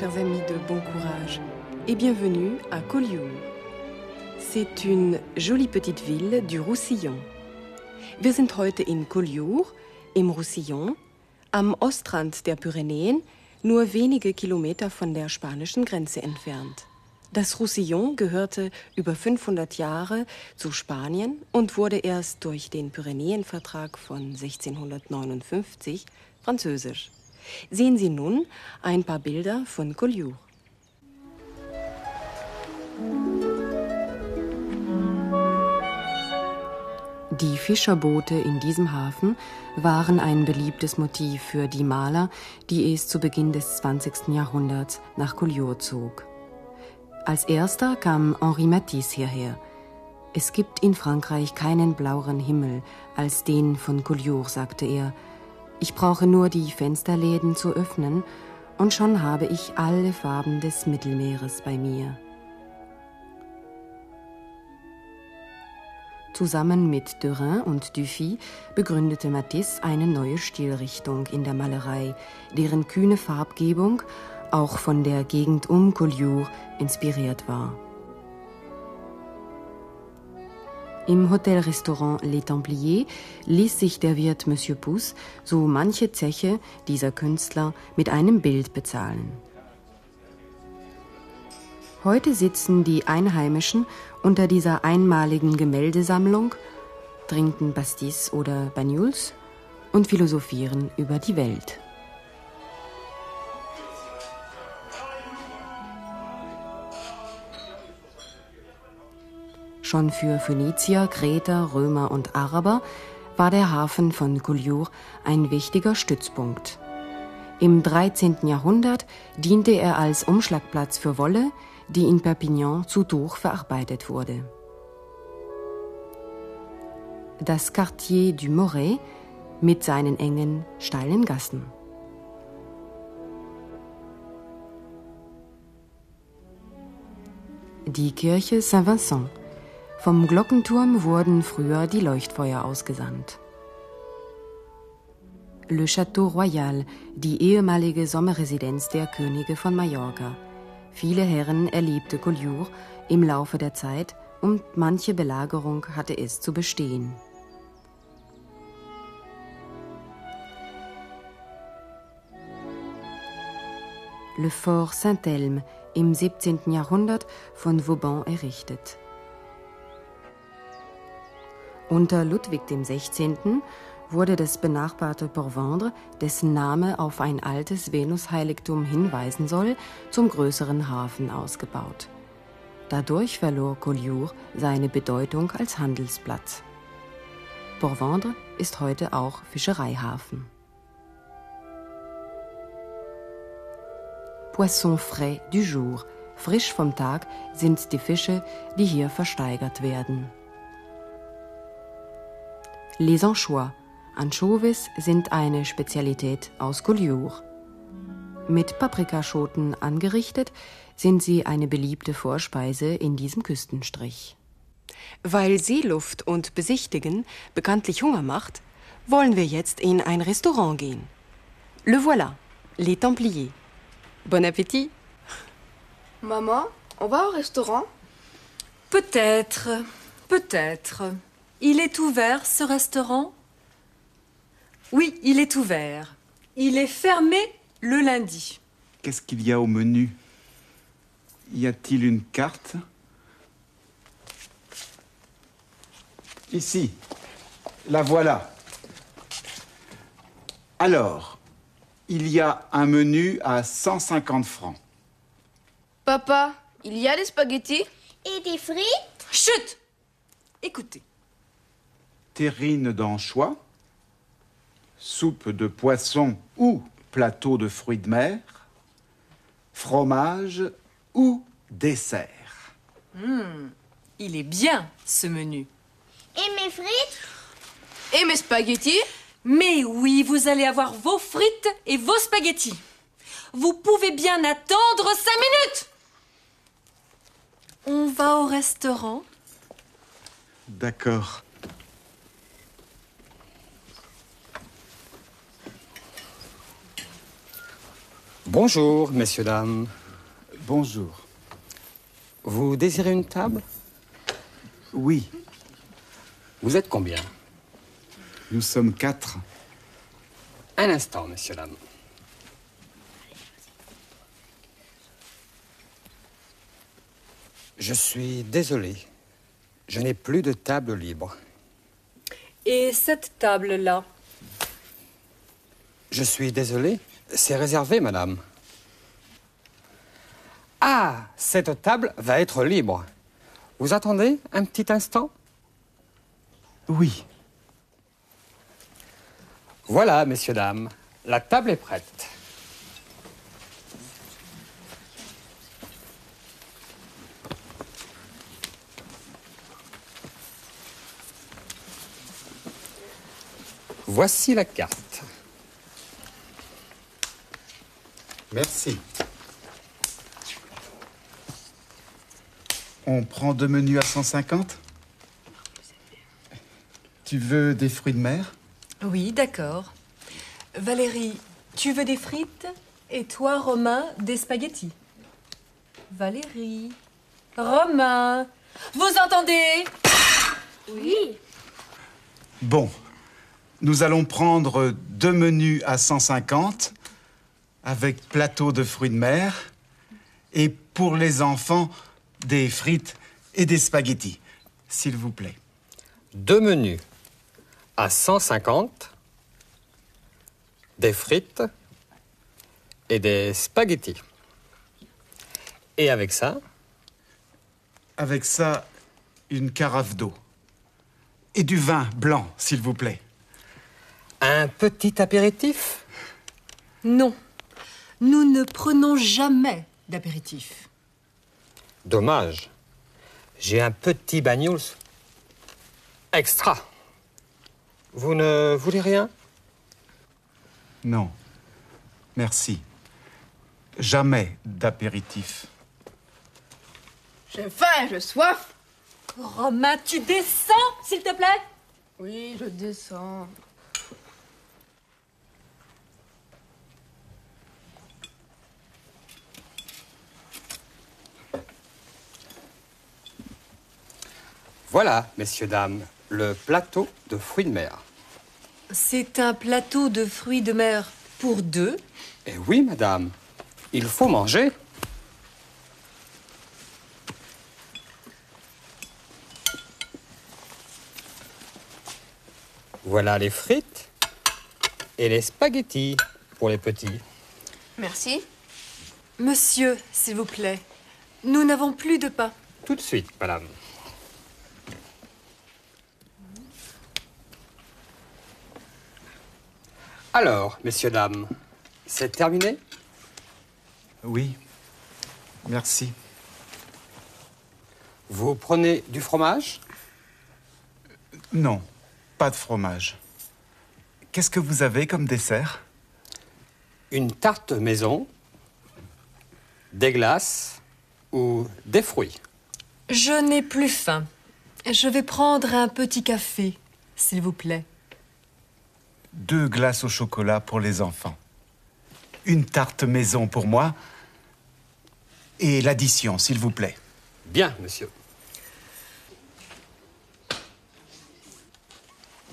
Chers amis de bon courage, et bienvenue à Collioure. C'est une jolie petite ville du Roussillon. Wir sind heute in Collioure, im Roussillon, am Ostrand der Pyrenäen, nur wenige Kilometer von der spanischen Grenze entfernt. Das Roussillon gehörte über 500 Jahre zu Spanien und wurde erst durch den Pyrenäenvertrag von 1659 französisch. Sehen Sie nun ein paar Bilder von Collioure. Die Fischerboote in diesem Hafen waren ein beliebtes Motiv für die Maler, die es zu Beginn des 20. Jahrhunderts nach Collioure zog. Als erster kam Henri Matisse hierher. Es gibt in Frankreich keinen blaueren Himmel als den von Collioure, sagte er. Ich brauche nur die Fensterläden zu öffnen, und schon habe ich alle Farben des Mittelmeeres bei mir. Zusammen mit Derain und Dufy begründete Matisse eine neue Stilrichtung in der Malerei, deren kühne Farbgebung auch von der Gegend um Collioure inspiriert war. Im Hotelrestaurant Les Templiers ließ sich der Wirt Monsieur Pousse so manche Zeche dieser Künstler mit einem Bild bezahlen. Heute sitzen die Einheimischen unter dieser einmaligen Gemäldesammlung, trinken Pastis oder Banyuls und philosophieren über die Welt. Schon für Phönizier, Kreter, Römer und Araber war der Hafen von Collioure ein wichtiger Stützpunkt. Im 13. Jahrhundert diente er als Umschlagplatz für Wolle, die in Perpignan zu Tuch verarbeitet wurde. Das Quartier du Moret mit seinen engen, steilen Gassen. Die Kirche Saint-Vincent. Vom Glockenturm wurden früher die Leuchtfeuer ausgesandt. Le Château Royal, die ehemalige Sommerresidenz der Könige von Mallorca. Viele Herren erlebte Collioure im Laufe der Zeit und manche Belagerung hatte es zu bestehen. Le Fort Saint-Elme im 17. Jahrhundert von Vauban errichtet. Unter Ludwig XVI. wurde das benachbarte Port-Vendre, dessen Name auf ein altes Venusheiligtum hinweisen soll, zum größeren Hafen ausgebaut. Dadurch verlor Collioure seine Bedeutung als Handelsplatz. Port-Vendre ist heute auch Fischereihafen. Poisson frais du jour. Frisch vom Tag sind die Fische, die hier versteigert werden. Les Anchois. Anchovies sind eine Spezialität aus Collioure. Mit Paprikaschoten angerichtet, sind sie eine beliebte Vorspeise in diesem Küstenstrich. Weil Seeluft und Besichtigen bekanntlich Hunger macht, wollen wir jetzt in ein Restaurant gehen. Le voilà, les Templiers. Bon appétit. Maman, on va au restaurant Peut-être, peut-être. Il est ouvert, ce restaurant? Oui, il est ouvert. Il est fermé le lundi. Qu'est-ce qu'il y a au menu? Y a-t-il une carte? Ici. La voilà. Alors, il y a un menu à 150 francs. Papa, il y a des spaghettis? Et des frites? Chut Écoutez. Terrine d'anchois, soupe de poisson ou plateau de fruits de mer, fromage ou dessert. Il est bien, ce menu. Et mes frites? Et mes spaghettis? Mais oui, vous allez avoir vos frites et vos spaghettis. Vous pouvez bien attendre cinq minutes On va au restaurant D'accord. Bonjour, messieurs, dames. Bonjour. Vous désirez une table? Oui, Vous êtes combien? Nous sommes quatre. Un instant, messieurs, dames. Je suis désolé. Je n'ai plus de table libre. Et cette table-là? Je suis désolé. C'est réservé, madame. Ah, cette table va être libre. Vous attendez un petit instant? Oui, Voilà, messieurs, dames. La table est prête. Voici la carte. Merci. On prend deux menus à 150 Tu veux des fruits de mer? Oui, d'accord. Valérie, tu veux des frites? Et toi, Romain, des spaghettis? Valérie. Romain Vous entendez? Oui. Bon, nous allons prendre deux menus à 150 avec plateau de fruits de mer et pour les enfants, des frites et des spaghettis, s'il vous plaît. Deux menus à 150, des frites et des spaghettis. Et avec ça, Avec ça, une carafe d'eau. Et du vin blanc, s'il vous plaît. un petit apéritif? Non. Nous ne prenons jamais d'apéritif. Dommage. J'ai un petit bagnols extra. Vous ne voulez rien? Non. Merci. Jamais d'apéritif. J'ai faim, j'ai soif. Romain, tu descends, s'il te plaît? Oui, je descends. Voilà, messieurs, dames, le plateau de fruits de mer. C'est un plateau de fruits de mer pour deux. Eh oui, madame, il faut manger. Voilà les frites et les spaghettis pour les petits. Merci. Monsieur, s'il vous plaît, nous n'avons plus de pain. Tout de suite, madame. Alors, messieurs, dames, c'est terminé? Oui. Merci. Vous prenez du fromage? Non, pas de fromage. Qu'est-ce que vous avez comme dessert? Une tarte maison Des glaces Ou des fruits Je n'ai plus faim. Je vais prendre un petit café, s'il vous plaît. Deux glaces au chocolat pour les enfants. Une tarte maison pour moi. Et l'addition, s'il vous plaît. Bien, monsieur.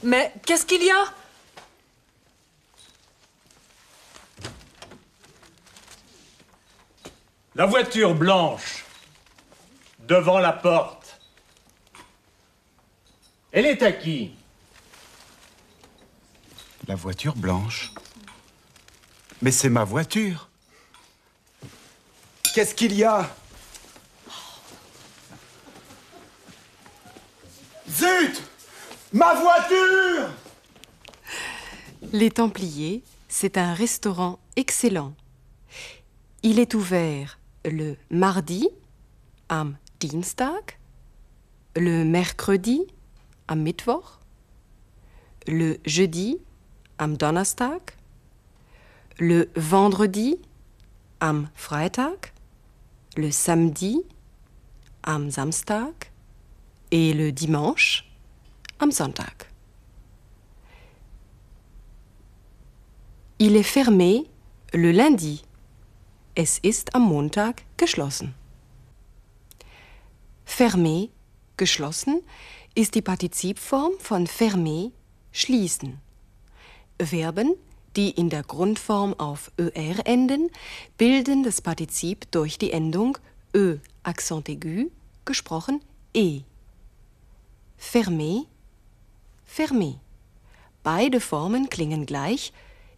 Mais qu'est-ce qu'il y a? La voiture blanche devant la porte. Elle est à qui? La voiture blanche. Mais c'est ma voiture. Qu'est-ce qu'il y a? Zut Ma voiture Les Templiers, c'est un restaurant excellent. Il est ouvert le mardi, am Dienstag, le mercredi, am Mittwoch, le jeudi, am Donnerstag, le vendredi, am Freitag, le samedi, am Samstag et le dimanche, am Sonntag. Il est fermé le lundi, Es ist am Montag geschlossen. Fermé, geschlossen, ist die Partizipform von fermé, schließen. Verben, die in der Grundform auf er enden, bilden das Partizip durch die Endung ö, Accent aigu, gesprochen e. Fermé, fermé. Beide Formen klingen gleich,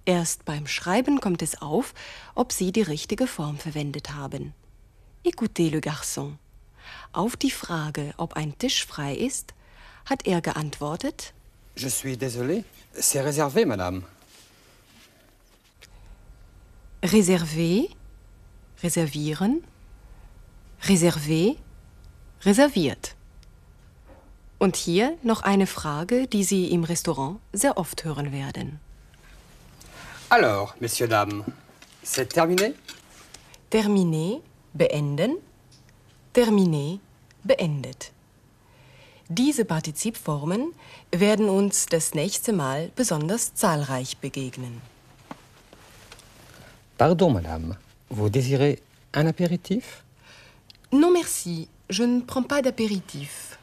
erst beim Schreiben kommt es auf, ob Sie die richtige Form verwendet haben. Écoutez le garçon. Auf die Frage, ob ein Tisch frei ist, hat er geantwortet, Je suis désolé, c'est réservé, madame. Reservé, reservieren, reservé, reserviert. Und hier noch eine Frage, die Sie im Restaurant sehr oft hören werden. Alors, messieurs, dames, c'est terminé Terminé, beenden, terminé, beendet. Diese Partizipformen werden uns das nächste Mal besonders zahlreich begegnen. Pardon, madame. Vous désirez un apéritif Non merci, je ne prends pas d'apéritif.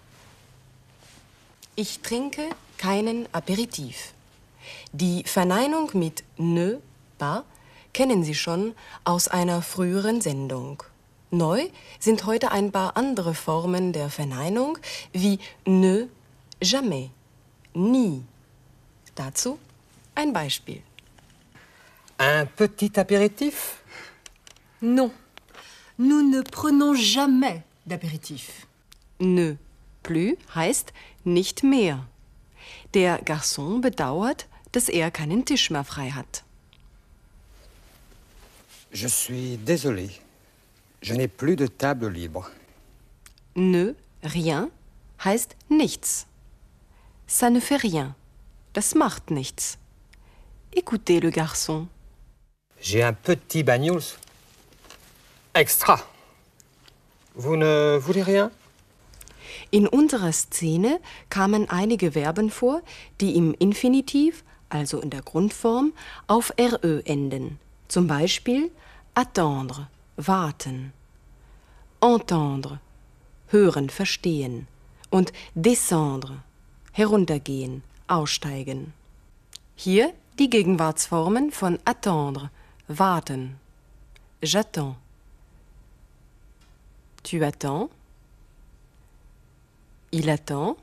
Ich trinke keinen Aperitif. Die Verneinung mit ne, pas kennen Sie schon aus einer früheren Sendung. Neu sind heute ein paar andere Formen der Verneinung wie ne, jamais, nie. Dazu ein Beispiel. Un petit apéritif Non, nous ne prenons jamais d'apéritif. Ne plus heißt nicht mehr. Der Garçon bedauert, dass er keinen Tisch mehr frei hat. Je suis désolé. Je n'ai plus de table libre. Ne, rien heißt nichts. Ça ne fait rien. Das macht nichts. Écoutez le garçon. J'ai un petit bagnous. Extra. Vous ne voulez rien In unserer Szene kamen einige Verben vor, die im Infinitiv, also in der Grundform, auf RÖ enden. Zum Beispiel attendre, warten, entendre, hören, verstehen und descendre, heruntergehen, aussteigen. Hier die Gegenwartsformen von attendre, warten. J'attends. Tu attends. Il attend.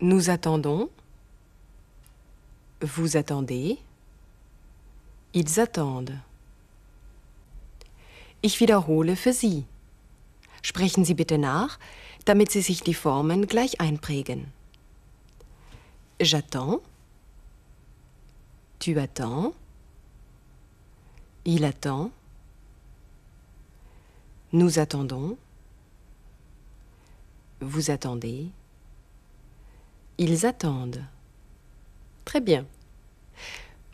Nous attendons. Vous attendez. Ils attendent. Ich wiederhole für Sie. Sprechen Sie bitte nach, damit Sie sich die Formen gleich einprägen. J'attends. Tu attends. Il attend. Nous attendons. Vous attendez. Ils attendent. Très bien.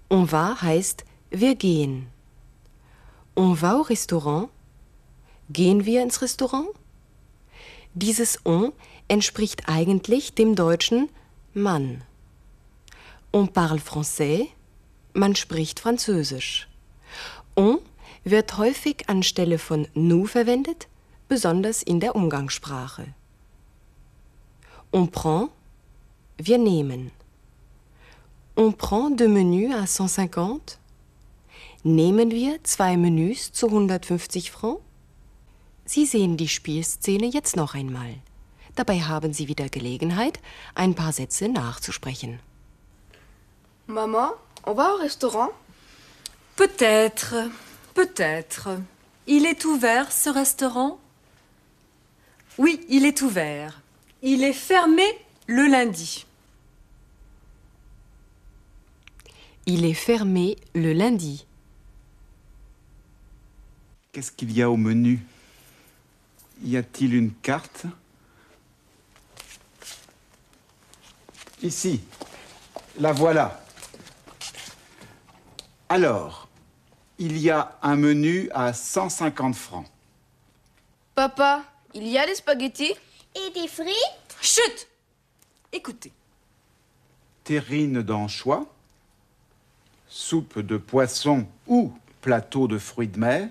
On va heißt wir gehen. On va au Restaurant. Gehen wir ins Restaurant? Dieses on entspricht eigentlich dem deutschen Mann. On parle français. Man spricht Französisch. On wird häufig anstelle von nous verwendet, besonders in der Umgangssprache. On prend, wir nehmen. On prend deux menus à 150. Nehmen wir zwei Menüs zu 150 Francs? Sie sehen die Spielszene jetzt noch einmal. Dabei haben Sie wieder Gelegenheit, ein paar Sätze nachzusprechen. Maman, on va au restaurant Peut-être, peut-être. Il est ouvert, ce restaurant Oui, il est ouvert. Il est fermé le lundi. Il est fermé le lundi. Qu'est-ce qu'il y a au menu? Y a-t-il une carte? Ici. La voilà. Alors, il y a un menu à 150 francs. Papa, il y a des spaghettis? Et des frites? Chut Écoutez, Terrine d'anchois, soupe de poisson ou plateau de fruits de mer,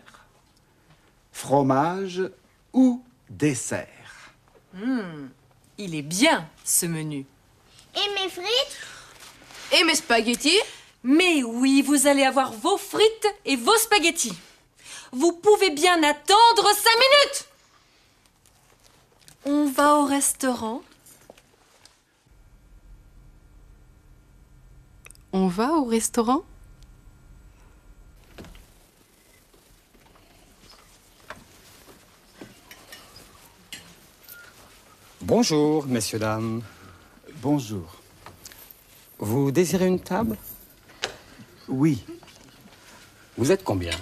fromage ou dessert. Il est bien, ce menu. Et mes frites? Et mes spaghettis? Mais oui, vous allez avoir vos frites et vos spaghettis. Vous pouvez bien attendre cinq minutes. On va au restaurant. On va au restaurant? Bonjour, messieurs, dames. Bonjour. Vous désirez une table? Oui, Vous êtes combien?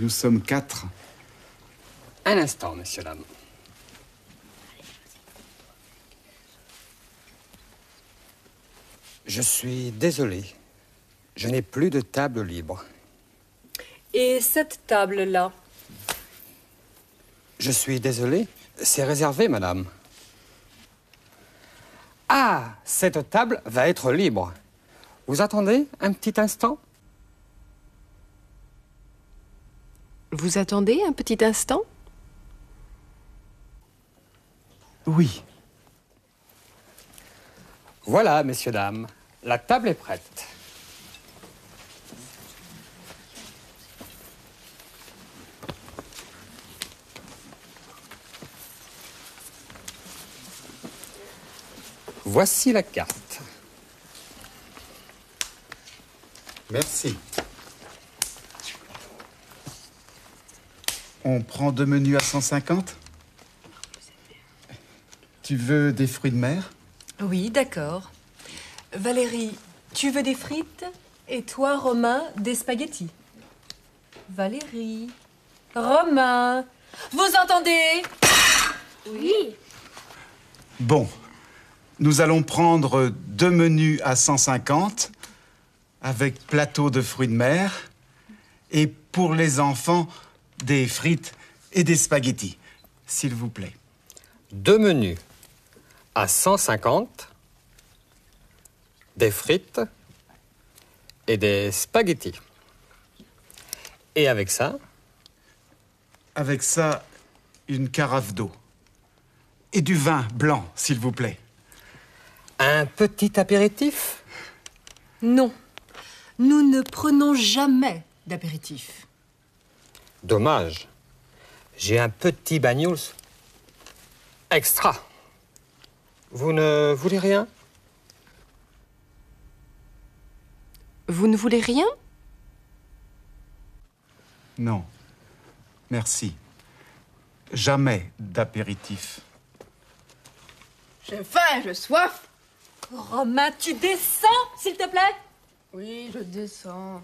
Nous sommes quatre. Un instant, messieurs, dames. Je suis désolé. Je n'ai plus de table libre. Et cette table-là? Je suis désolé. C'est réservé, madame. Ah, cette table va être libre. Vous attendez un petit instant? Vous attendez un petit instant? Oui, Voilà, messieurs, dames. La table est prête. Voici la carte. merci. On prend deux menus à 150 Tu veux des fruits de mer? Oui, d'accord. Valérie, tu veux des frites? Et toi, Romain, des spaghettis? Valérie Romain Vous entendez? Oui. Bon, nous allons prendre deux menus à 150 avec plateau de fruits de mer et pour les enfants, des frites et des spaghettis, s'il vous plaît. Deux menus à 150, des frites et des spaghettis. Et avec ça, Avec ça, une carafe d'eau. Et du vin blanc, s'il vous plaît. Un petit apéritif Non. Nous ne prenons jamais d'apéritif. Dommage. J'ai un petit bagnols extra. Vous ne voulez rien? Vous ne voulez rien? Non. Merci. Jamais d'apéritif. J'ai faim, j'ai soif Romain, tu descends, s'il te plaît Oui, je descends.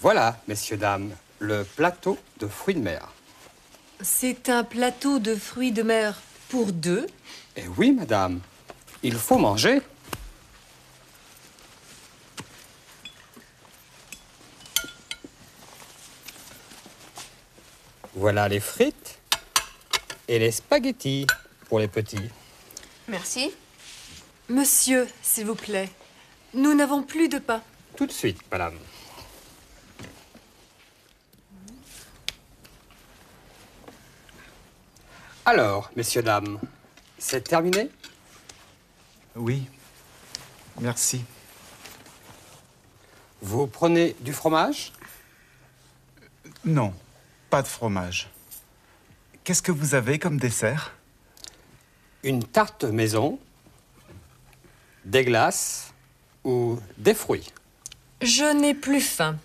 Voilà, messieurs, dames, le plateau de fruits de mer. C'est un plateau de fruits de mer pour deux. Eh oui, madame, il faut manger. Voilà les frites et les spaghettis pour les petits. Merci. Monsieur, s'il vous plaît, nous n'avons plus de pain. Tout de suite, madame. Alors, messieurs, dames, c'est terminé? Oui. Merci. Vous prenez du fromage? Non, pas de fromage. Qu'est-ce que vous avez comme dessert? Une tarte maison Des glaces Ou des fruits Je n'ai plus faim.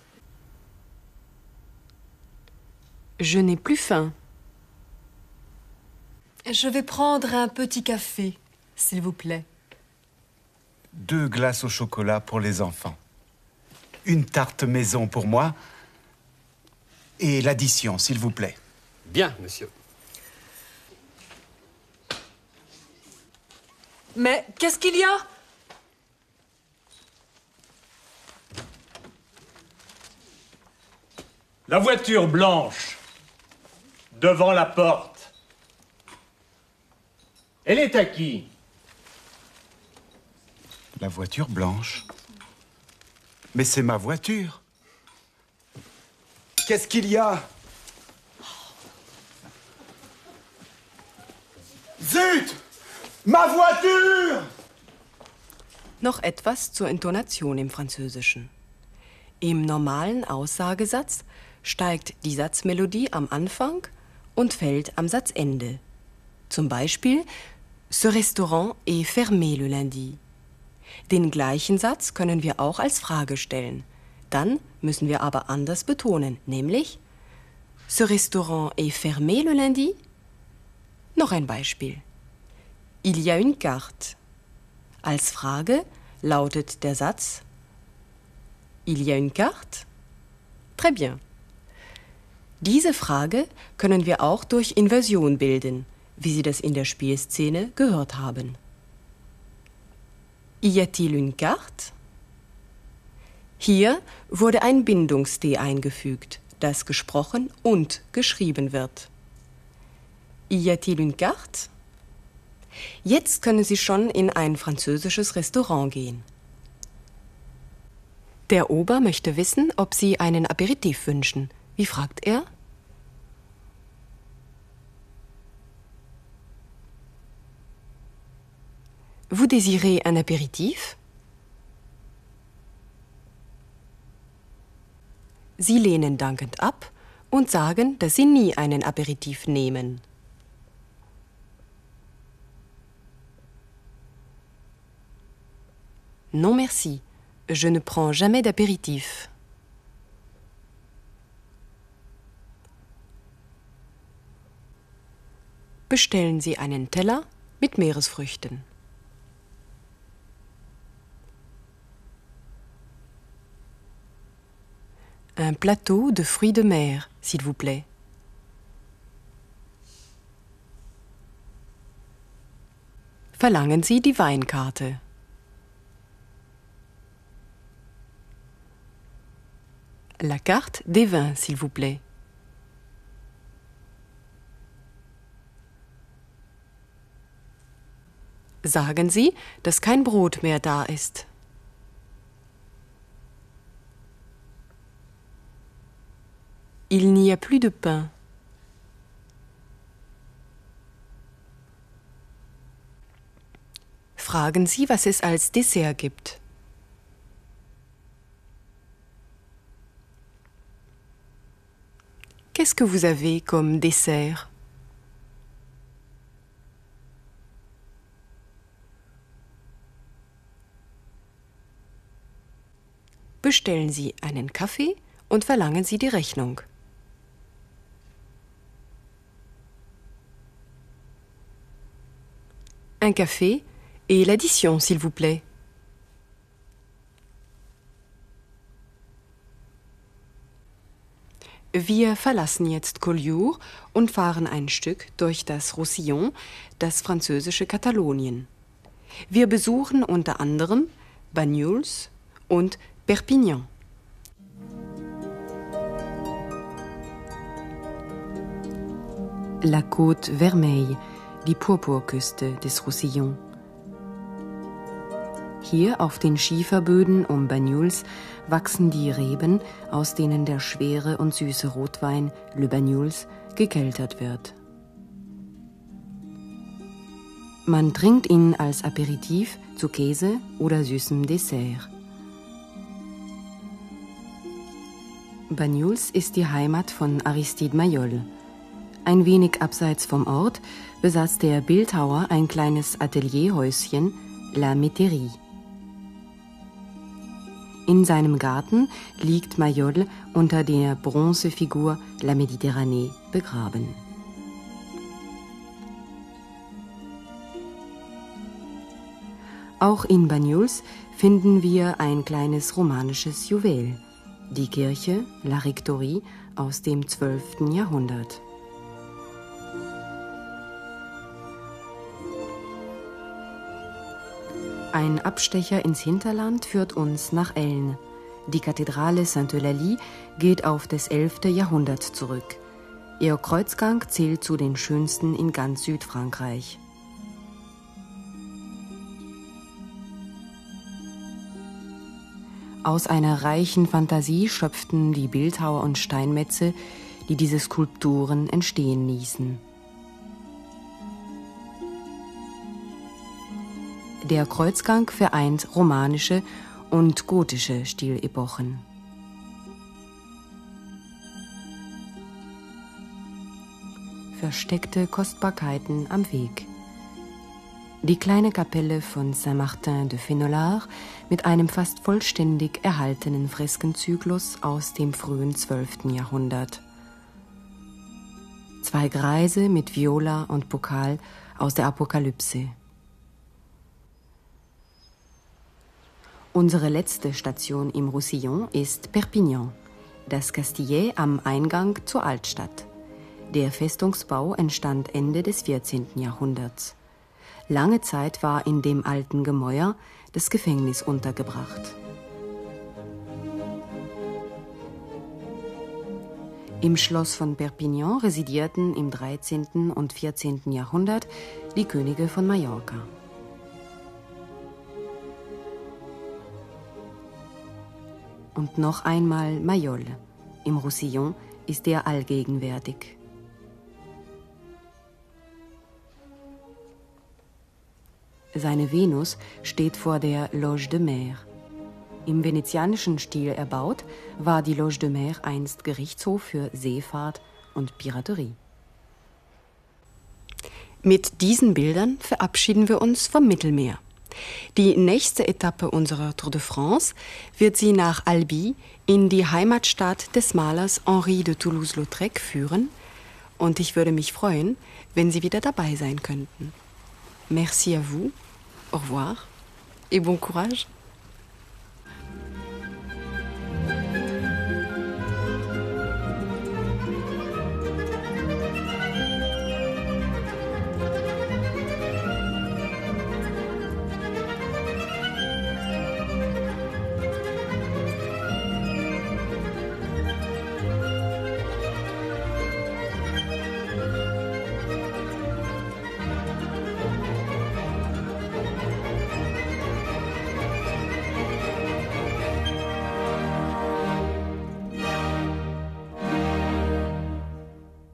Je n'ai plus faim. Je vais prendre un petit café, s'il vous plaît. Deux glaces au chocolat pour les enfants. Une tarte maison pour moi. Et l'addition, s'il vous plaît. Bien, monsieur. Mais qu'est-ce qu'il y a? La voiture blanche, devant la porte. Elle est à qui? La voiture blanche. Mais c'est ma voiture. Qu'est-ce qu'il y a Zut Ma voiture Noch etwas zur Intonation im Französischen. Im normalen Aussagesatz steigt die Satzmelodie am Anfang und fällt am Satzende. Zum Beispiel Ce restaurant est fermé le lundi. Den gleichen Satz können wir auch als Frage stellen. Dann müssen wir aber anders betonen, nämlich Ce restaurant est fermé le lundi? Noch ein Beispiel. Il y a une carte. Als Frage lautet der Satz Il y a une carte? Très bien. Diese Frage können wir auch durch Inversion bilden, wie Sie das in der Spielszene gehört haben. Y a-t-il une carte? Hier wurde ein Bindungs-D eingefügt, das gesprochen und geschrieben wird. Y a-t-il une carte? Jetzt können Sie schon in ein französisches Restaurant gehen. Der Ober möchte wissen, ob Sie einen Aperitif wünschen. Wie fragt er? Vous désirez un apéritif? Sie lehnen dankend ab und sagen, dass Sie nie einen Aperitif nehmen. Non merci, je ne prends jamais d'apéritif. Bestellen Sie einen Teller mit Meeresfrüchten. Un plateau de fruits de mer, s'il vous plaît. Verlangen Sie die Weinkarte. La carte des vins, s'il vous plaît. Sagen Sie, dass kein Brot mehr da ist. Il n'y a plus de pain. Fragen Sie, was es als Dessert gibt. Qu'est-ce que vous avez comme dessert Bestellen Sie einen Kaffee und verlangen Sie die Rechnung. Un café et l'addition, s'il vous plaît. Wir verlassen jetzt Collioure und fahren ein Stück durch das Roussillon, das französische Katalonien. Wir besuchen unter anderem Banyuls und Perpignan. La Côte Vermeille, die Purpurküste des Roussillon. Hier auf den Schieferböden um Banyuls wachsen die Reben, aus denen der schwere und süße Rotwein Le Banyuls gekeltert wird. Man trinkt ihn als Aperitif zu Käse oder süßem Dessert. Banyuls ist die Heimat von Aristide Mayol. Ein wenig abseits vom Ort besaß der Bildhauer ein kleines Atelierhäuschen, La Métairie. In seinem Garten liegt Mayol unter der Bronzefigur La Méditerranée begraben. Auch in Banyuls finden wir ein kleines romanisches Juwel, die Kirche La Rectorie aus dem 12. Jahrhundert. Ein Abstecher ins Hinterland führt uns nach Elln. Die Kathedrale Saint-Eulalie geht auf das 11. Jahrhundert zurück. Ihr Kreuzgang zählt zu den schönsten in ganz Südfrankreich. Aus einer reichen Fantasie schöpften die Bildhauer und Steinmetze, die diese Skulpturen entstehen ließen. Der Kreuzgang vereint romanische und gotische Stilepochen. Versteckte Kostbarkeiten am Weg. Die kleine Kapelle von Saint-Martin de Fenolard mit einem fast vollständig erhaltenen Freskenzyklus aus dem frühen 12. Jahrhundert. Zwei Greise mit Viola und Pokal aus der Apokalypse. Unsere letzte Station im Roussillon ist Perpignan, das Castillet am Eingang zur Altstadt. Der Festungsbau entstand Ende des 14. Jahrhunderts. Lange Zeit war in dem alten Gemäuer das Gefängnis untergebracht. Im Schloss von Perpignan residierten im 13. und 14. Jahrhundert die Könige von Mallorca. Und noch einmal Mayol. Im Roussillon ist er allgegenwärtig. Seine Venus steht vor der Loge de Mer. Im venezianischen Stil erbaut, war die Loge de Mer einst Gerichtshof für Seefahrt und Piraterie. Mit diesen Bildern verabschieden wir uns vom Mittelmeer. Die nächste Etappe unserer Tour de France wird sie nach Albi in die Heimatstadt des Malers Henri de Toulouse-Lautrec führen und ich würde mich freuen, wenn Sie wieder dabei sein könnten. Merci à vous, au revoir et bon courage.